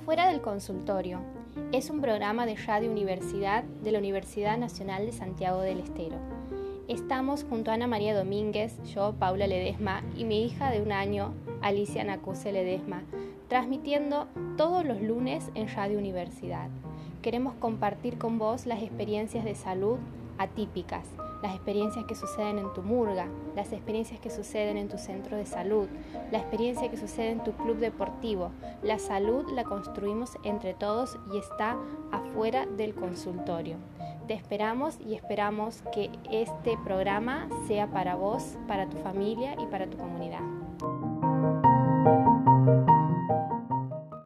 Afuera del consultorio es un programa de Radio Universidad de la Universidad Nacional de Santiago del Estero. Estamos junto a Ana María Domínguez, yo, Paula Ledesma y mi hija de un año, Alicia Nacuse Ledesma, transmitiendo todos los lunes en Radio Universidad. Queremos compartir con vos las experiencias de salud atípicas, las experiencias que suceden en tu murga, las experiencias que suceden en tu centro de salud, la experiencia que sucede en tu club deportivo. La salud la construimos entre todos y está afuera del consultorio. Te esperamos y esperamos que este programa sea para vos, para tu familia y para tu comunidad.